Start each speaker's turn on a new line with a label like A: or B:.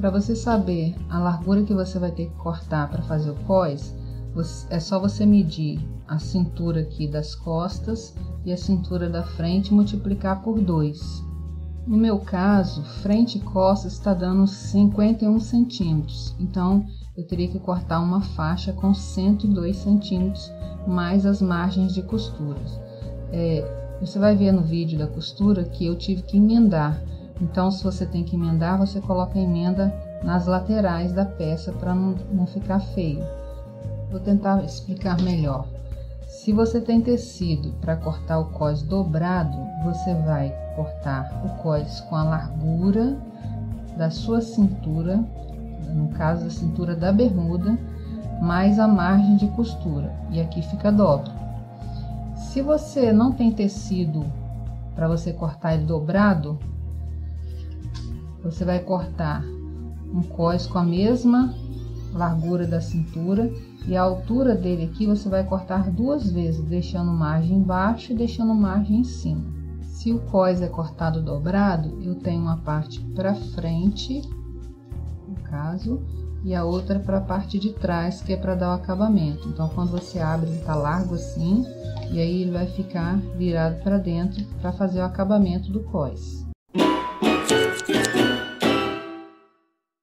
A: Para você saber a largura que você vai ter que cortar para fazer o cós, é só você medir a cintura aqui das costas e a cintura da frente multiplicar por 2. No meu caso, frente e costas está dando 51 centímetros, então eu teria que cortar uma faixa com 102 centímetros mais as margens de costura. É, você vai ver no vídeo da costura que eu tive que emendar. Então, se você tem que emendar, você coloca a emenda nas laterais da peça para não, não ficar feio. Vou tentar explicar melhor. Se você tem tecido para cortar o cós dobrado, você vai cortar o cós com a largura da sua cintura, no caso a cintura da bermuda, mais a margem de costura, e aqui fica dobro. Se você não tem tecido para você cortar ele dobrado, você vai cortar um cós com a mesma largura da cintura e a altura dele aqui você vai cortar duas vezes, deixando margem embaixo e deixando margem em cima. Se o cós é cortado dobrado, eu tenho uma parte para frente, no caso, e a outra para a parte de trás, que é para dar o acabamento. Então, quando você abre, ele tá largo assim, e aí ele vai ficar virado para dentro para fazer o acabamento do cós.